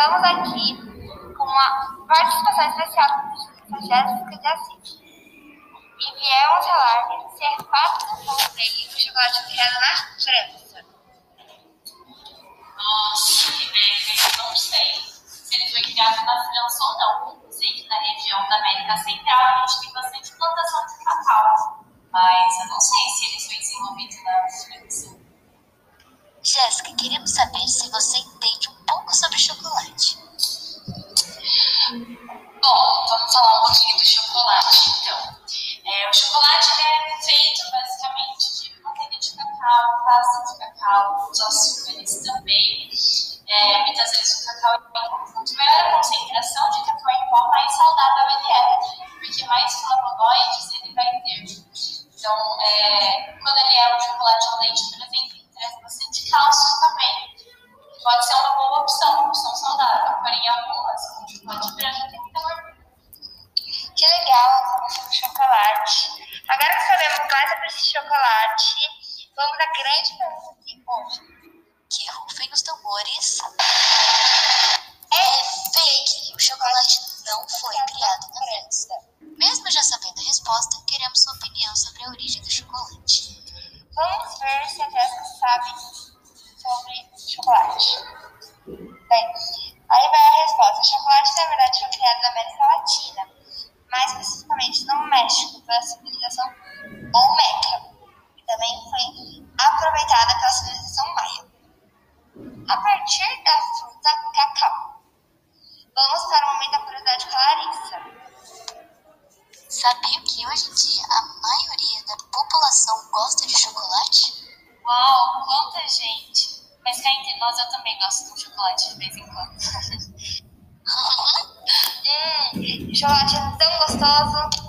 aqui com uma participação especial da Jéssica de Assis. E viemos falar se é fato ou fake o chocolate criado na França. Nossa, Rebeca, eu não sei se ele foi criado na França ou não. Sei que na região da América Central a gente tem bastante plantação de cacau, mas eu não sei se ele foi desenvolvido na França. Jéssica, queremos saber se você entende sobre chocolate. Bom, vamos falar um pouquinho do chocolate, então. É, o chocolate é feito basicamente de manteiga de cacau, pasta de cacau, os açúcares também. É, muitas vezes o cacau, quanto maior a concentração de cacau em pó, mais saudável ele é, porque mais flavonoides ele vai ter. Então, é, quando ele é um chocolate ao leite, por exemplo, ele traz bastante cálcio também. Pode ser uma saudável, porém algumas, como chocolate branco, gordura. Que legal, sobre chocolate. Agora que sabemos mais sobre esse chocolate, vamos à grande pergunta de hoje. Que rufem os tambores. É fake! O chocolate não foi criado na França. Mesmo já sabendo a resposta, queremos sua opinião sobre a origem do chocolate. Vamos ver se a Jéssica sabe sobre chocolate. Bem, aí vai a resposta. Chocolate, na verdade, foi criado na América Latina, mais especificamente no México, pela civilização Olmeca. E também foi aproveitada pela civilização Maia. A partir da fruta cacau. Vamos para o momento da curiosidade com a Larissa. Sabia que hoje em dia a maioria da população gosta de chocolate? Uau, quanta gente! Mas cá entre nós eu também gosto de um chocolate de vez em quando. Hum, chocolate é tão gostoso.